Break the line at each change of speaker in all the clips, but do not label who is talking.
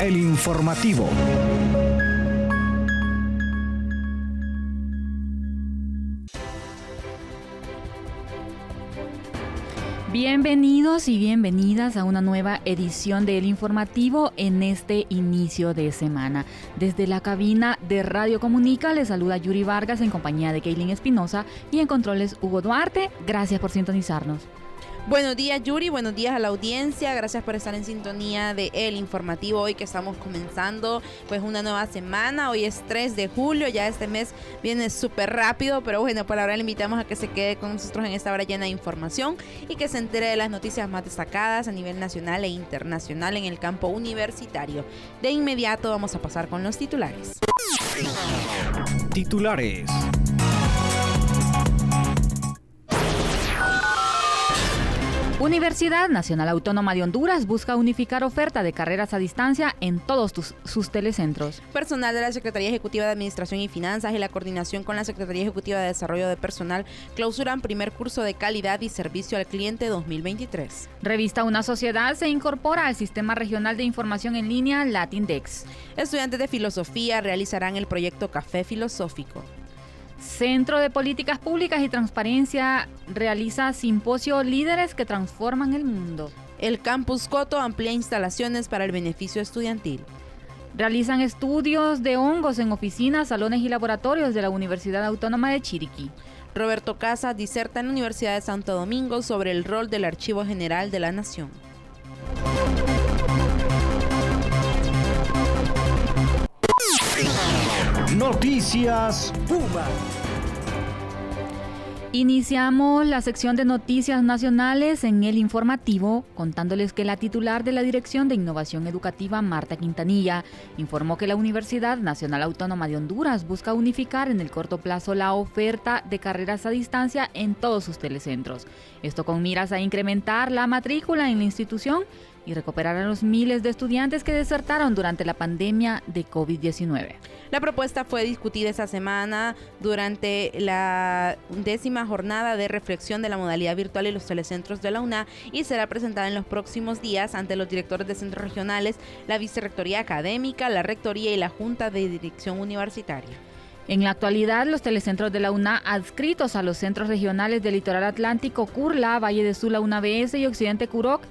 El informativo.
Bienvenidos y bienvenidas a una nueva edición del informativo en este inicio de semana. Desde la cabina de Radio Comunica les saluda Yuri Vargas en compañía de Keilin Espinosa y en controles Hugo Duarte. Gracias por sintonizarnos.
Buenos días Yuri, buenos días a la audiencia, gracias por estar en sintonía de El Informativo hoy que estamos comenzando pues una nueva semana, hoy es 3 de julio, ya este mes viene súper rápido, pero bueno, por ahora le invitamos a que se quede con nosotros en esta hora llena de información y que se entere de las noticias más destacadas a nivel nacional e internacional en el campo universitario. De inmediato vamos a pasar con los titulares.
Titulares.
Universidad Nacional Autónoma de Honduras busca unificar oferta de carreras a distancia en todos sus telecentros.
Personal de la Secretaría Ejecutiva de Administración y Finanzas y la coordinación con la Secretaría Ejecutiva de Desarrollo de Personal clausuran primer curso de calidad y servicio al cliente 2023.
Revista Una Sociedad se incorpora al Sistema Regional de Información en Línea Latindex.
Estudiantes de filosofía realizarán el proyecto Café Filosófico.
Centro de Políticas Públicas y Transparencia realiza simposio Líderes que Transforman el Mundo.
El Campus Coto amplía instalaciones para el beneficio estudiantil.
Realizan estudios de hongos en oficinas, salones y laboratorios de la Universidad Autónoma de Chiriquí.
Roberto Casa diserta en la Universidad de Santo Domingo sobre el rol del Archivo General de la Nación.
Noticias Puma.
Iniciamos la sección de noticias nacionales en el informativo contándoles que la titular de la Dirección de Innovación Educativa, Marta Quintanilla, informó que la Universidad Nacional Autónoma de Honduras busca unificar en el corto plazo la oferta de carreras a distancia en todos sus telecentros. Esto con miras a incrementar la matrícula en la institución y recuperar a los miles de estudiantes que desertaron durante la pandemia de COVID-19.
La propuesta fue discutida esta semana durante la décima jornada de reflexión de la modalidad virtual y los telecentros de la UNA y será presentada en los próximos días ante los directores de centros regionales, la Vicerrectoría Académica, la Rectoría y la Junta de Dirección Universitaria.
En la actualidad, los telecentros de la UNA adscritos a los centros regionales del litoral atlántico, Curla, Valle de Sula, UNABS y Occidente Curoc,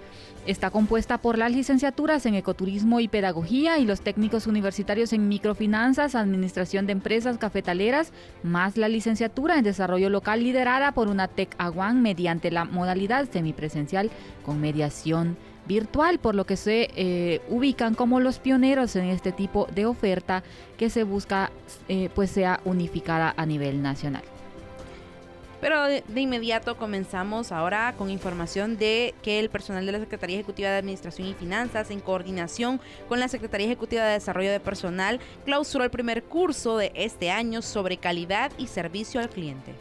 Está compuesta por las licenciaturas en ecoturismo y pedagogía y los técnicos universitarios en microfinanzas, administración de empresas cafetaleras, más la licenciatura en desarrollo local liderada por una TEC Aguán mediante la modalidad semipresencial con mediación virtual, por lo que se eh, ubican como los pioneros en este tipo de oferta que se busca eh, pues sea unificada a nivel nacional.
Pero de, inmediato comenzamos ahora con información de que el personal de la Secretaría Ejecutiva de Administración y Finanzas, en coordinación con la Secretaría Ejecutiva de Desarrollo de Personal, clausuró el primer curso de este año sobre calidad y servicio al cliente.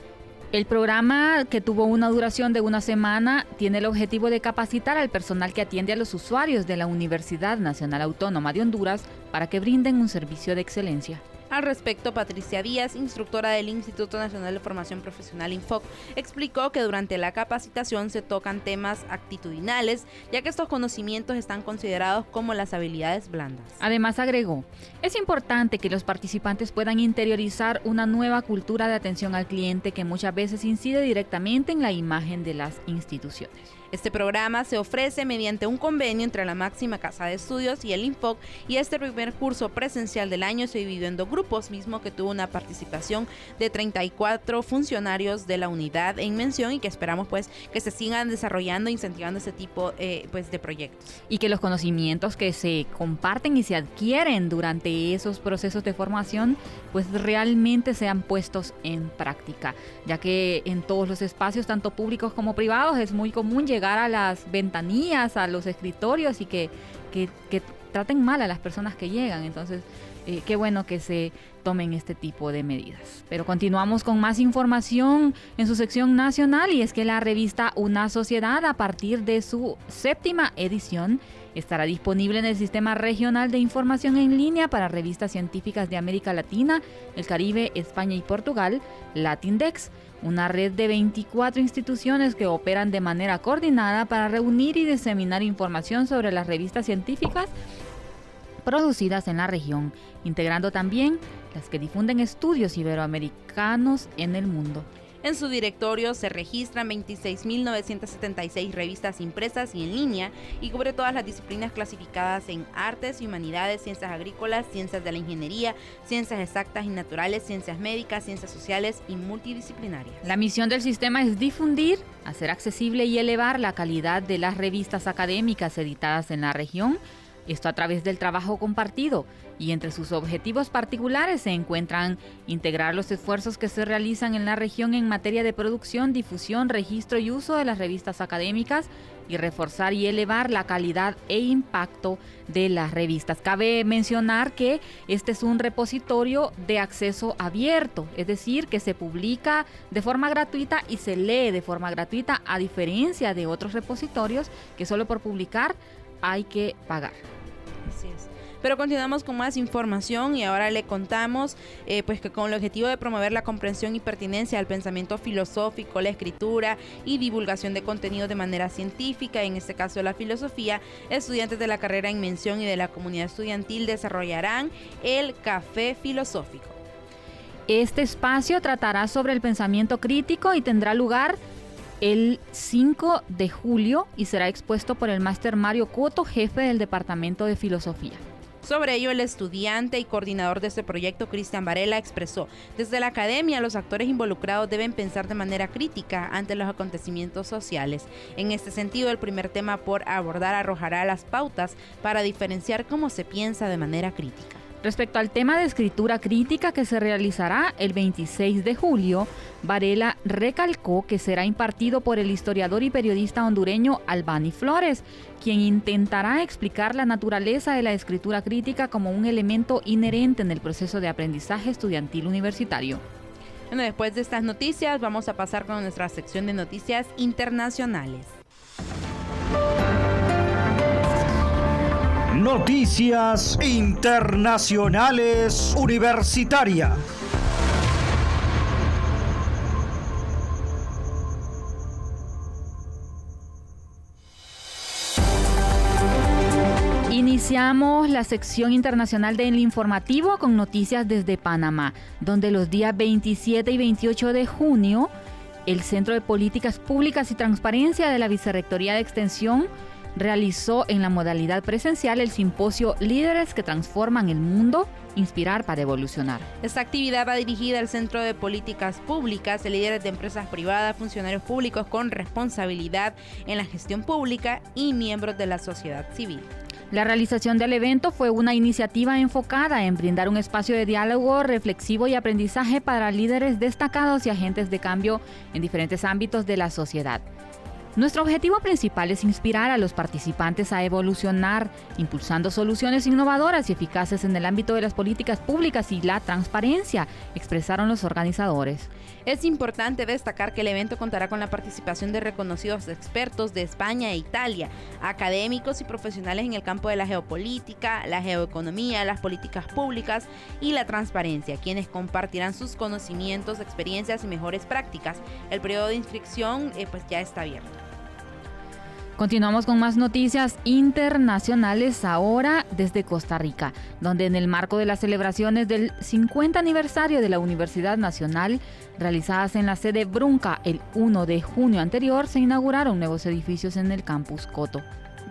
El programa, que tuvo una duración de una semana, tiene el objetivo de capacitar al personal que atiende a los usuarios de la Universidad Nacional Autónoma de Honduras para que brinden un servicio de excelencia.
Al respecto, Patricia Díaz, instructora del Instituto Nacional de Formación Profesional INFOC, explicó que durante la capacitación se tocan temas actitudinales, ya que estos conocimientos están considerados como las habilidades blandas.
Además, agregó, es importante que los participantes puedan interiorizar una nueva cultura de atención al cliente que muchas veces incide directamente en la imagen de las instituciones.
Este programa se ofrece mediante un convenio entre la máxima casa de estudios y el INFOC y este primer curso presencial del año se dividió en dos grupos, mismo que tuvo una participación de 34 funcionarios de la unidad en mención y que esperamos pues que se sigan desarrollando e incentivando este tipo eh, pues de proyectos.
Y que los conocimientos que se comparten y se adquieren durante esos procesos de formación pues realmente sean puestos en práctica, ya que en todos los espacios, tanto públicos como privados, es muy común llegar a las ventanillas, a los escritorios y que, que, traten mal a las personas que llegan. Entonces, eh, qué bueno que se tomen este tipo de medidas. Pero continuamos con más información en su sección nacional y es que la revista Una Sociedad a partir de su séptima edición estará disponible en el Sistema Regional de Información en Línea para revistas científicas de América Latina, el Caribe, España y Portugal, Latindex una red de 24 instituciones que operan de manera coordinada para reunir y diseminar información sobre las revistas científicas producidas en la región, integrando también las que difunden estudios iberoamericanos en el mundo.
En su directorio se registran 26.976 revistas impresas y en línea y cubre todas las disciplinas clasificadas en artes y humanidades, ciencias agrícolas, ciencias de la ingeniería, ciencias exactas y naturales, ciencias médicas, ciencias sociales y multidisciplinarias.
La misión del sistema es difundir, hacer accesible y elevar la calidad de las revistas académicas editadas en la región esto a través del trabajo compartido y entre sus objetivos particulares se encuentran integrar los esfuerzos que se realizan en la región en materia de producción, difusión, registro y uso de las revistas académicas y reforzar y elevar la calidad e impacto de las revistas. Cabe mencionar que este es un repositorio de acceso abierto, es decir, que se publica de forma gratuita y se lee de forma gratuita, a diferencia de otros repositorios que solo por publicar hay que pagar.
Pero continuamos con más información y ahora le contamos eh, pues que con el objetivo de promover la comprensión y pertinencia del pensamiento filosófico, la escritura y divulgación de contenido de manera científica, en este caso la filosofía, estudiantes de la carrera en mención y de la comunidad estudiantil desarrollarán el café filosófico.
Este espacio tratará sobre el pensamiento crítico y tendrá lugar el 5 de julio y será expuesto por el máster Mario Coto, jefe del Departamento de Filosofía.
Sobre ello, el estudiante y coordinador de este proyecto, Cristian Varela, expresó, desde la academia los actores involucrados deben pensar de manera crítica ante los acontecimientos sociales. En este sentido, el primer tema por abordar arrojará las pautas para diferenciar cómo se piensa de manera crítica.
Respecto al tema de escritura crítica que se realizará el 26 de julio, Varela recalcó que será impartido por el historiador y periodista hondureño Albani Flores, quien intentará explicar la naturaleza de la escritura crítica como un elemento inherente en el proceso de aprendizaje estudiantil universitario.
Bueno, después de estas noticias vamos a pasar con nuestra sección de noticias internacionales.
Noticias Internacionales Universitarias.
Iniciamos la sección internacional del informativo con noticias desde Panamá, donde los días 27 y 28 de junio, el Centro de Políticas Públicas y Transparencia de la Vicerrectoría de Extensión realizó en la modalidad presencial el simposio Líderes que transforman el mundo, inspirar para evolucionar.
Esta actividad va dirigida al Centro de Políticas Públicas, de líderes de empresas privadas, funcionarios públicos con responsabilidad en la gestión pública y miembros de la sociedad civil.
La realización del evento fue una iniciativa enfocada en brindar un espacio de diálogo reflexivo y aprendizaje para líderes destacados y agentes de cambio en diferentes ámbitos de la sociedad. Nuestro objetivo principal es inspirar a los participantes a evolucionar, impulsando soluciones innovadoras y eficaces en el ámbito de las políticas públicas y la transparencia, expresaron los organizadores.
Es importante destacar que el evento contará con la participación de reconocidos expertos de España e Italia, académicos y profesionales en el campo de la geopolítica, la geoeconomía, las políticas públicas y la transparencia, quienes compartirán sus conocimientos, experiencias y mejores prácticas. El periodo de inscripción eh, pues ya está abierto.
Continuamos con más noticias internacionales ahora desde Costa Rica, donde en el marco de las celebraciones del 50 aniversario de la Universidad Nacional, realizadas en la sede Brunca el 1 de junio anterior, se inauguraron nuevos edificios en el campus Coto.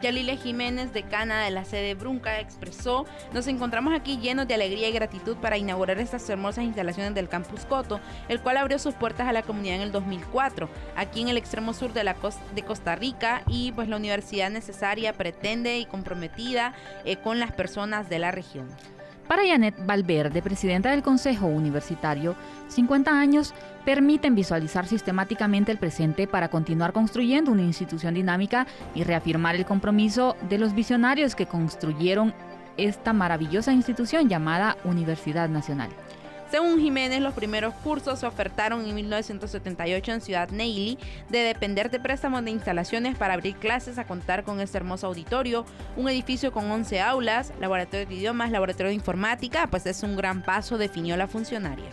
Yalile Jiménez, decana de la sede Brunca, expresó, nos encontramos aquí llenos de alegría y gratitud para inaugurar estas hermosas instalaciones del Campus Coto, el cual abrió sus puertas a la comunidad en el 2004, aquí en el extremo sur de, la de Costa Rica y pues la universidad necesaria pretende y comprometida eh, con las personas de la región.
Para Janet Valverde, presidenta del Consejo Universitario, 50 años permiten visualizar sistemáticamente el presente para continuar construyendo una institución dinámica y reafirmar el compromiso de los visionarios que construyeron esta maravillosa institución llamada Universidad Nacional.
Según Jiménez, los primeros cursos se ofertaron en 1978 en Ciudad Neily, de depender de préstamos de instalaciones para abrir clases a contar con este hermoso auditorio, un edificio con 11 aulas, laboratorio de idiomas, laboratorio de informática, pues es un gran paso, definió la funcionaria.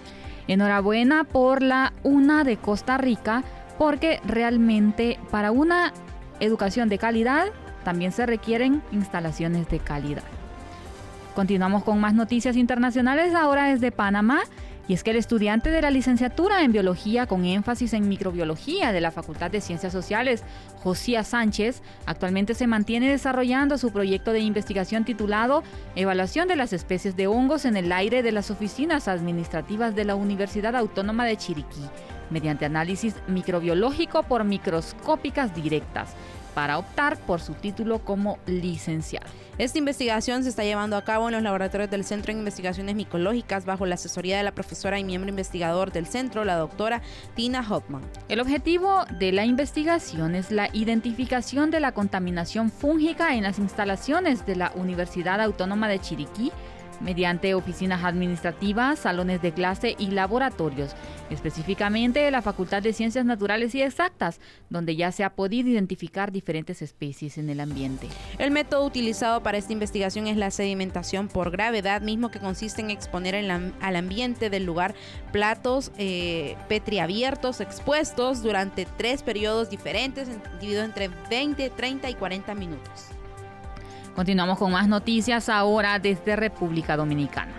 Enhorabuena por la UNA de Costa Rica, porque realmente para una educación de calidad también se requieren instalaciones de calidad. Continuamos con más noticias internacionales ahora desde Panamá. Y es que el estudiante de la licenciatura en biología con énfasis en microbiología de la Facultad de Ciencias Sociales, Josía Sánchez, actualmente se mantiene desarrollando su proyecto de investigación titulado Evaluación de las especies de hongos en el aire de las oficinas administrativas de la Universidad Autónoma de Chiriquí, mediante análisis microbiológico por microscópicas directas para optar por su título como licenciado.
Esta investigación se está llevando a cabo en los laboratorios del Centro de Investigaciones Micológicas bajo la asesoría de la profesora y miembro investigador del centro, la doctora Tina Hoffman.
El objetivo de la investigación es la identificación de la contaminación fúngica en las instalaciones de la Universidad Autónoma de Chiriquí mediante oficinas administrativas, salones de clase y laboratorios, específicamente de la Facultad de Ciencias Naturales y Exactas, donde ya se ha podido identificar diferentes especies en el ambiente.
El método utilizado para esta investigación es la sedimentación por gravedad, mismo que consiste en exponer al ambiente del lugar platos eh, petriabiertos expuestos durante tres periodos diferentes, divididos entre 20, 30 y 40 minutos.
Continuamos con más noticias ahora desde República Dominicana.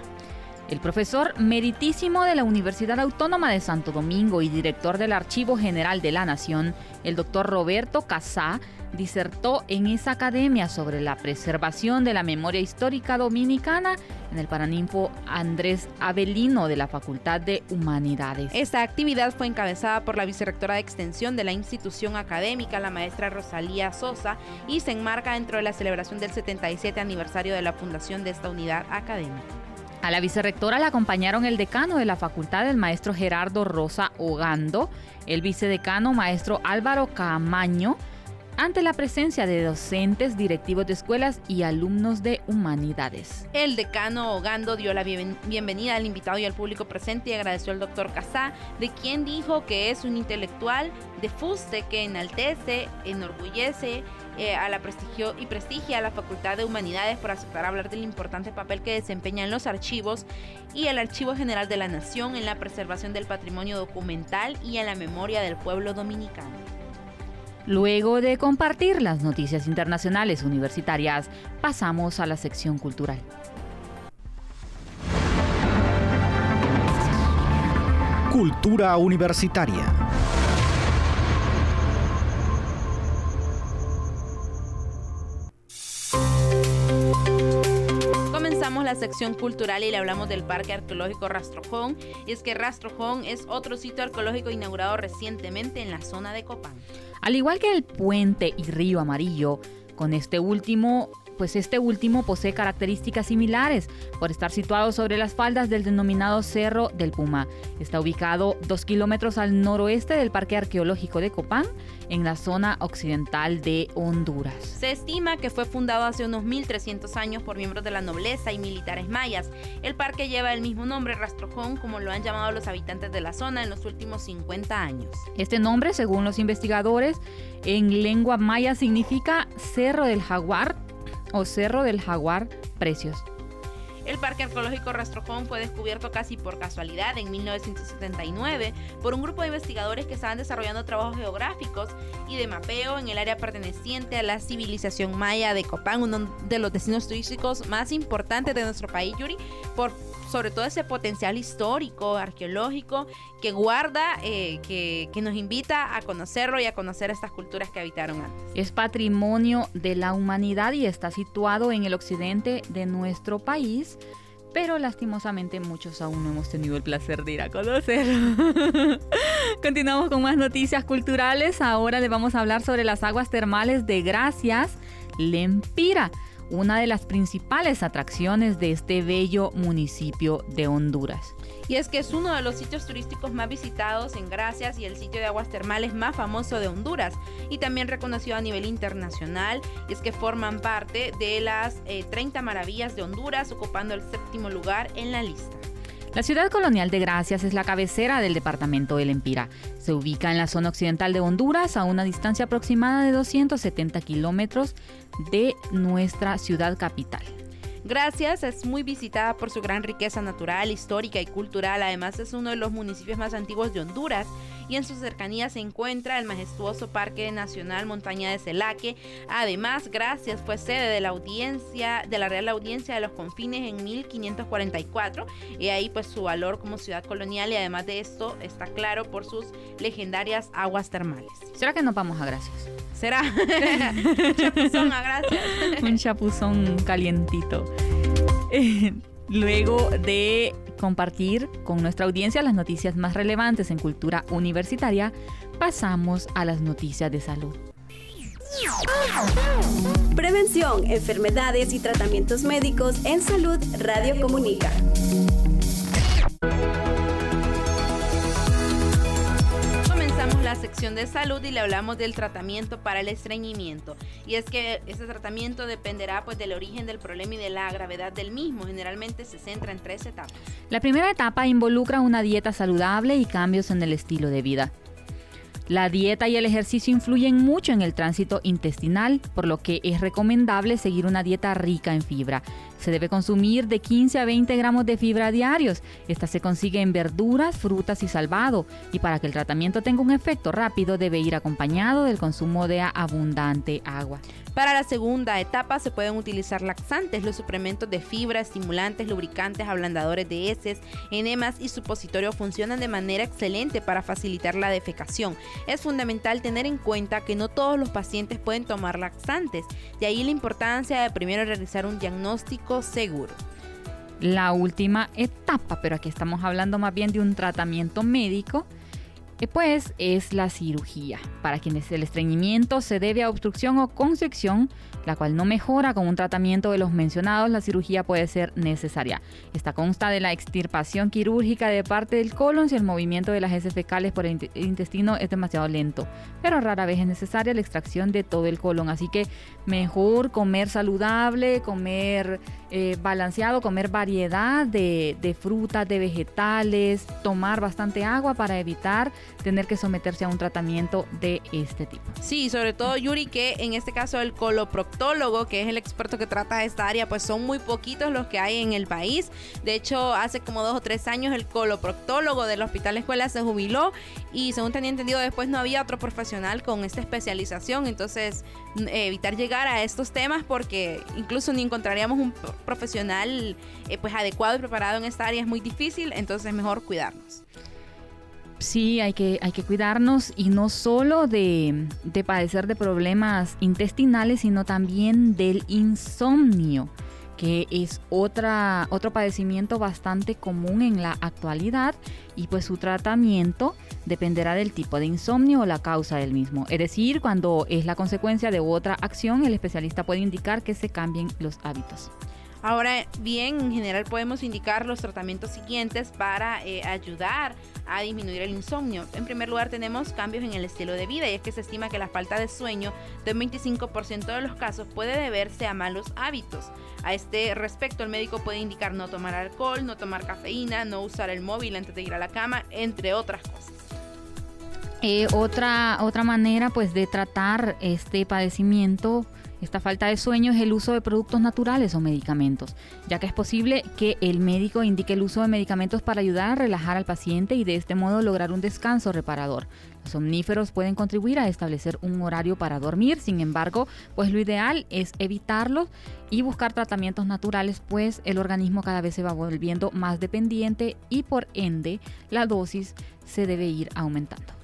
El profesor meritísimo de la Universidad Autónoma de Santo Domingo y director del Archivo General de la Nación, el doctor Roberto Casá, disertó en esa academia sobre la preservación de la memoria histórica dominicana en el Paraninfo Andrés Avelino de la Facultad de Humanidades.
Esta actividad fue encabezada por la vicerrectora de extensión de la institución académica, la maestra Rosalía Sosa, y se enmarca dentro de la celebración del 77 aniversario de la fundación de esta unidad académica.
A la vicerrectora la acompañaron el decano de la facultad, el maestro Gerardo Rosa Ogando, el vicedecano maestro Álvaro Camaño, ante la presencia de docentes, directivos de escuelas y alumnos de humanidades.
El decano Ogando dio la bienvenida al invitado y al público presente y agradeció al doctor Casá, de quien dijo que es un intelectual de fuste que enaltece, enorgullece eh, a la prestigio y prestigia a la Facultad de Humanidades por aceptar hablar del importante papel que desempeñan los archivos y el Archivo General de la Nación en la preservación del patrimonio documental y en la memoria del pueblo dominicano.
Luego de compartir las noticias internacionales universitarias, pasamos a la sección cultural.
Cultura universitaria.
Sección cultural y le hablamos del Parque Arqueológico Rastrojón. Y es que Rastrojón es otro sitio arqueológico inaugurado recientemente en la zona de Copán.
Al igual que el puente y río amarillo, con este último pues este último posee características similares por estar situado sobre las faldas del denominado Cerro del Puma. Está ubicado dos kilómetros al noroeste del Parque Arqueológico de Copán, en la zona occidental de Honduras.
Se estima que fue fundado hace unos 1300 años por miembros de la nobleza y militares mayas. El parque lleva el mismo nombre, Rastrojón, como lo han llamado los habitantes de la zona en los últimos 50 años.
Este nombre, según los investigadores, en lengua maya significa Cerro del Jaguar o Cerro del Jaguar Precios.
El Parque Arqueológico Rastrojón fue descubierto casi por casualidad en 1979 por un grupo de investigadores que estaban desarrollando trabajos geográficos y de mapeo en el área perteneciente a la civilización maya de Copán, uno de los destinos turísticos más importantes de nuestro país, Yuri, por sobre todo ese potencial histórico, arqueológico, que guarda, eh, que, que nos invita a conocerlo y a conocer estas culturas que habitaron antes.
Es patrimonio de la humanidad y está situado en el occidente de nuestro país pero lastimosamente muchos aún no hemos tenido el placer de ir a conocer. Continuamos con más noticias culturales. Ahora le vamos a hablar sobre las aguas termales de Gracias, Lempira una de las principales atracciones de este bello municipio de Honduras.
Y es que es uno de los sitios turísticos más visitados en Gracias y el sitio de aguas termales más famoso de Honduras y también reconocido a nivel internacional. Y es que forman parte de las 30 eh, maravillas de Honduras, ocupando el séptimo lugar en la lista.
La ciudad colonial de Gracias es la cabecera del departamento del Empira. Se ubica en la zona occidental de Honduras, a una distancia aproximada de 270 kilómetros de nuestra ciudad capital.
Gracias es muy visitada por su gran riqueza natural, histórica y cultural. Además es uno de los municipios más antiguos de Honduras y en sus cercanías se encuentra el majestuoso Parque Nacional Montaña de Celaque. Además, gracias fue sede de la audiencia de la Real Audiencia de los Confines en 1544 y ahí pues su valor como ciudad colonial y además de esto está claro por sus legendarias aguas termales.
¿Será que nos vamos a gracias?
¿Será? Un chapuzón a gracias.
Un chapuzón calientito. Luego de compartir con nuestra audiencia las noticias más relevantes en cultura universitaria, pasamos a las noticias de salud.
Prevención, enfermedades y tratamientos médicos en salud Radio Comunica.
De salud y le hablamos del tratamiento para el estreñimiento. Y es que ese tratamiento dependerá pues del origen del problema y de la gravedad del mismo. Generalmente se centra en tres etapas.
La primera etapa involucra una dieta saludable y cambios en el estilo de vida. La dieta y el ejercicio influyen mucho en el tránsito intestinal, por lo que es recomendable seguir una dieta rica en fibra. Se debe consumir de 15 a 20 gramos de fibra diarios. Esta se consigue en verduras, frutas y salvado. Y para que el tratamiento tenga un efecto rápido debe ir acompañado del consumo de abundante agua.
Para la segunda etapa se pueden utilizar laxantes, los suplementos de fibra, estimulantes, lubricantes, ablandadores de heces, enemas y supositorios funcionan de manera excelente para facilitar la defecación. Es fundamental tener en cuenta que no todos los pacientes pueden tomar laxantes, de ahí la importancia de primero realizar un diagnóstico seguro.
La última etapa, pero aquí estamos hablando más bien de un tratamiento médico, pues es la cirugía, para quienes el estreñimiento se debe a obstrucción o constricción, la cual no mejora con un tratamiento de los mencionados, la cirugía puede ser necesaria. Esta consta de la extirpación quirúrgica de parte del colon si el movimiento de las heces fecales por el intestino es demasiado lento, pero rara vez es necesaria la extracción de todo el colon, así que mejor comer saludable, comer eh, balanceado, comer variedad de, de frutas, de vegetales, tomar bastante agua para evitar tener que someterse a un tratamiento de este tipo.
Sí, sobre todo Yuri, que en este caso el coloproctólogo, que es el experto que trata esta área, pues son muy poquitos los que hay en el país. De hecho, hace como dos o tres años el coloproctólogo del Hospital Escuela se jubiló y según tenía entendido después no había otro profesional con esta especialización. Entonces, evitar llegar a estos temas porque incluso ni encontraríamos un profesional eh, pues adecuado y preparado en esta área es muy difícil. Entonces, es mejor cuidarnos.
Sí, hay que, hay que cuidarnos y no solo de, de padecer de problemas intestinales, sino también del insomnio que es otra, otro padecimiento bastante común en la actualidad y pues su tratamiento dependerá del tipo de insomnio o la causa del mismo. Es decir, cuando es la consecuencia de otra acción, el especialista puede indicar que se cambien los hábitos.
Ahora bien, en general podemos indicar los tratamientos siguientes para eh, ayudar a disminuir el insomnio. En primer lugar tenemos cambios en el estilo de vida y es que se estima que la falta de sueño de un 25% de los casos puede deberse a malos hábitos. A este respecto el médico puede indicar no tomar alcohol, no tomar cafeína, no usar el móvil antes de ir a la cama, entre otras cosas.
Eh, otra, otra manera pues de tratar este padecimiento esta falta de sueño es el uso de productos naturales o medicamentos, ya que es posible que el médico indique el uso de medicamentos para ayudar a relajar al paciente y de este modo lograr un descanso reparador. Los somníferos pueden contribuir a establecer un horario para dormir, sin embargo, pues lo ideal es evitarlos y buscar tratamientos naturales, pues el organismo cada vez se va volviendo más dependiente y por ende la dosis se debe ir aumentando.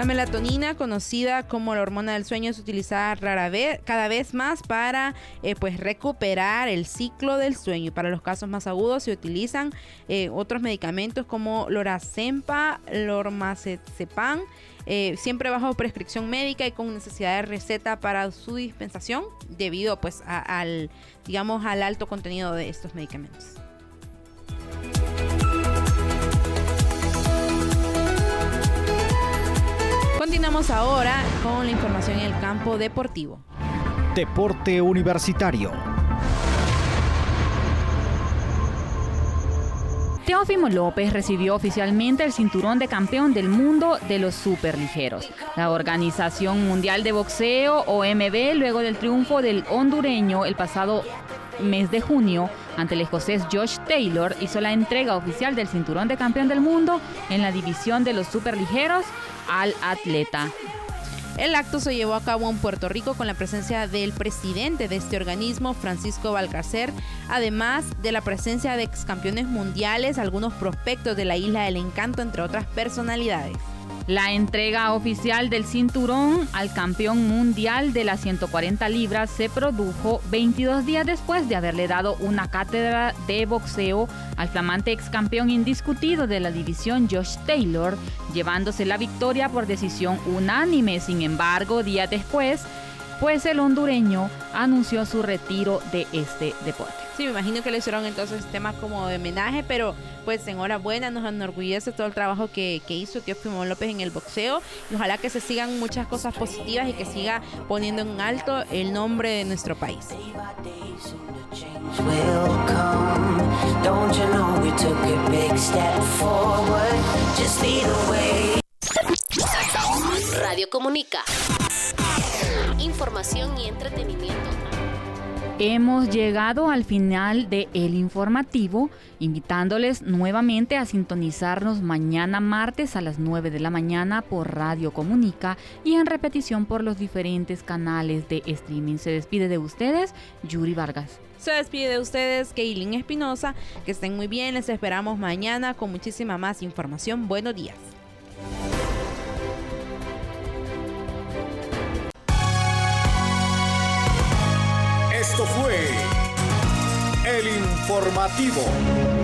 La melatonina, conocida como la hormona del sueño, es utilizada rara vez, cada vez más para eh, pues recuperar el ciclo del sueño. Y para los casos más agudos se utilizan eh, otros medicamentos como lorazepam, lormazepan, eh, siempre bajo prescripción médica y con necesidad de receta para su dispensación debido pues al digamos al alto contenido de estos medicamentos. Continuamos ahora con la información en el campo deportivo.
Deporte Universitario.
Teófimo López recibió oficialmente el cinturón de campeón del mundo de los superligeros. La Organización Mundial de Boxeo, OMB, luego del triunfo del hondureño el pasado mes de junio ante el escocés Josh Taylor, hizo la entrega oficial del cinturón de campeón del mundo en la división de los superligeros al atleta.
El acto se llevó a cabo en Puerto Rico con la presencia del presidente de este organismo, Francisco Balcarcer, además de la presencia de ex campeones mundiales, algunos prospectos de la Isla del Encanto, entre otras personalidades.
La entrega oficial del cinturón al campeón mundial de las 140 libras se produjo 22 días después de haberle dado una cátedra de boxeo al flamante ex campeón indiscutido de la división Josh Taylor, llevándose la victoria por decisión unánime. Sin embargo, días después, pues el hondureño anunció su retiro de este deporte.
Sí, me imagino que le hicieron entonces temas como de homenaje, pero pues enhorabuena, nos enorgullece todo el trabajo que, que hizo Teófimo López en el boxeo y ojalá que se sigan muchas cosas positivas y que siga poniendo en alto el nombre de nuestro país.
Radio Comunica. Información y entretenimiento
Hemos llegado al final de El Informativo, invitándoles nuevamente a sintonizarnos mañana martes a las 9 de la mañana por Radio Comunica y en repetición por los diferentes canales de streaming. Se despide de ustedes, Yuri Vargas.
Se despide de ustedes, Keilin Espinosa. Que estén muy bien, les esperamos mañana con muchísima más información. Buenos días.
Esto fue El Informativo.